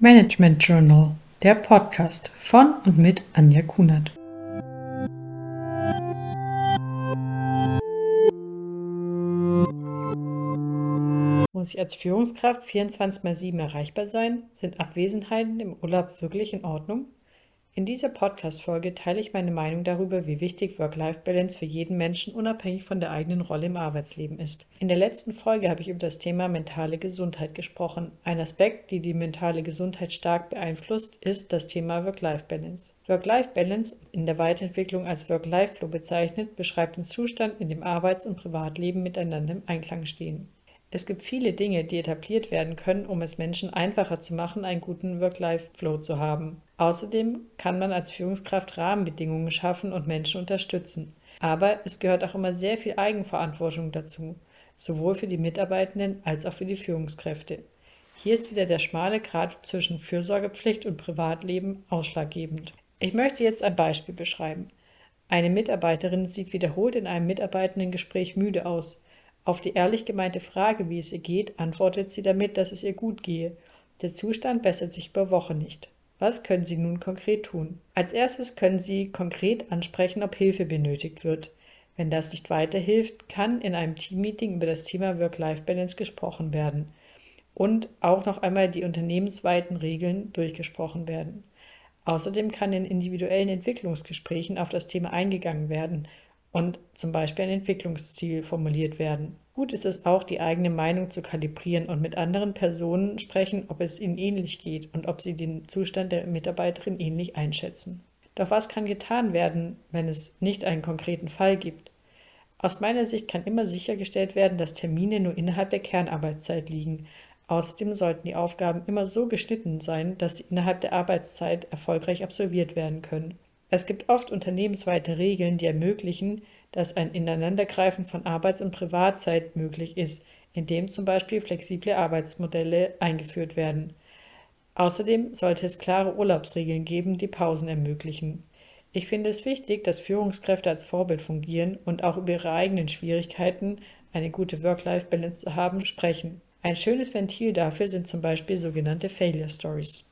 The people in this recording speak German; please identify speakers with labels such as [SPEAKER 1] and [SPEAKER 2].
[SPEAKER 1] Management Journal, der Podcast von und mit Anja Kunert. Muss ich als Führungskraft 24 mal 7 erreichbar sein? Sind Abwesenheiten im Urlaub wirklich in Ordnung? In dieser Podcast-Folge teile ich meine Meinung darüber, wie wichtig Work-Life-Balance für jeden Menschen unabhängig von der eigenen Rolle im Arbeitsleben ist. In der letzten Folge habe ich über das Thema mentale Gesundheit gesprochen. Ein Aspekt, der die mentale Gesundheit stark beeinflusst, ist das Thema Work-Life-Balance. Work-Life-Balance, in der Weiterentwicklung als Work-Life-Flow bezeichnet, beschreibt den Zustand, in dem Arbeits- und Privatleben miteinander im Einklang stehen. Es gibt viele Dinge, die etabliert werden können, um es Menschen einfacher zu machen, einen guten Work-Life-Flow zu haben. Außerdem kann man als Führungskraft Rahmenbedingungen schaffen und Menschen unterstützen. Aber es gehört auch immer sehr viel Eigenverantwortung dazu, sowohl für die Mitarbeitenden als auch für die Führungskräfte. Hier ist wieder der schmale Grat zwischen Fürsorgepflicht und Privatleben ausschlaggebend. Ich möchte jetzt ein Beispiel beschreiben. Eine Mitarbeiterin sieht wiederholt in einem Mitarbeitendengespräch müde aus. Auf die ehrlich gemeinte Frage, wie es ihr geht, antwortet sie damit, dass es ihr gut gehe. Der Zustand bessert sich über Wochen nicht. Was können Sie nun konkret tun? Als erstes können Sie konkret ansprechen, ob Hilfe benötigt wird. Wenn das nicht weiterhilft, kann in einem Teammeeting über das Thema Work-Life-Balance gesprochen werden und auch noch einmal die unternehmensweiten Regeln durchgesprochen werden. Außerdem kann in individuellen Entwicklungsgesprächen auf das Thema eingegangen werden und zum Beispiel ein Entwicklungsziel formuliert werden. Gut ist es auch, die eigene Meinung zu kalibrieren und mit anderen Personen sprechen, ob es ihnen ähnlich geht und ob sie den Zustand der Mitarbeiterin ähnlich einschätzen. Doch was kann getan werden, wenn es nicht einen konkreten Fall gibt? Aus meiner Sicht kann immer sichergestellt werden, dass Termine nur innerhalb der Kernarbeitszeit liegen. Außerdem sollten die Aufgaben immer so geschnitten sein, dass sie innerhalb der Arbeitszeit erfolgreich absolviert werden können. Es gibt oft unternehmensweite Regeln, die ermöglichen, dass ein Ineinandergreifen von Arbeits- und Privatzeit möglich ist, indem zum Beispiel flexible Arbeitsmodelle eingeführt werden. Außerdem sollte es klare Urlaubsregeln geben, die Pausen ermöglichen. Ich finde es wichtig, dass Führungskräfte als Vorbild fungieren und auch über ihre eigenen Schwierigkeiten, eine gute Work-Life-Balance zu haben, sprechen. Ein schönes Ventil dafür sind zum Beispiel sogenannte Failure Stories.